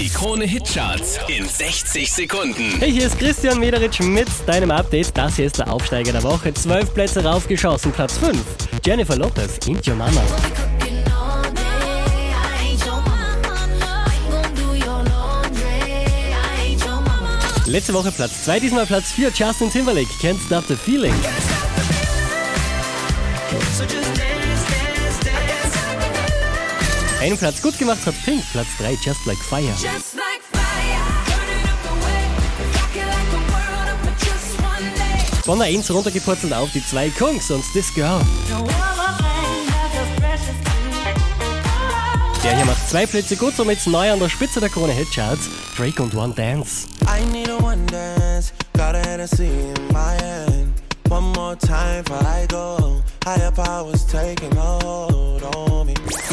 Die Krone Hitcharts in 60 Sekunden. Hey, hier ist Christian Mederitsch mit deinem Update. Das hier ist der Aufsteiger der Woche. Zwölf Plätze raufgeschossen, Platz 5. Jennifer Lopez, Ain't Your Mama. Letzte Woche Platz 2, diesmal Platz 4. Justin Timberlake, Can't Stop the Feeling. Einen Platz gut gemacht hat Pink, Platz 3, Just Like Fire. Just like fire. Von der 1 runtergepurzelt auf die 2 Kungs und This Girl. Der hier macht zwei Plätze gut, somit neu an der Spitze der Krone Hitcharts. Drake und One Dance. I need a one dance, got a Hennessy in my hand. One more time before I go. Higher powers taking a hold on.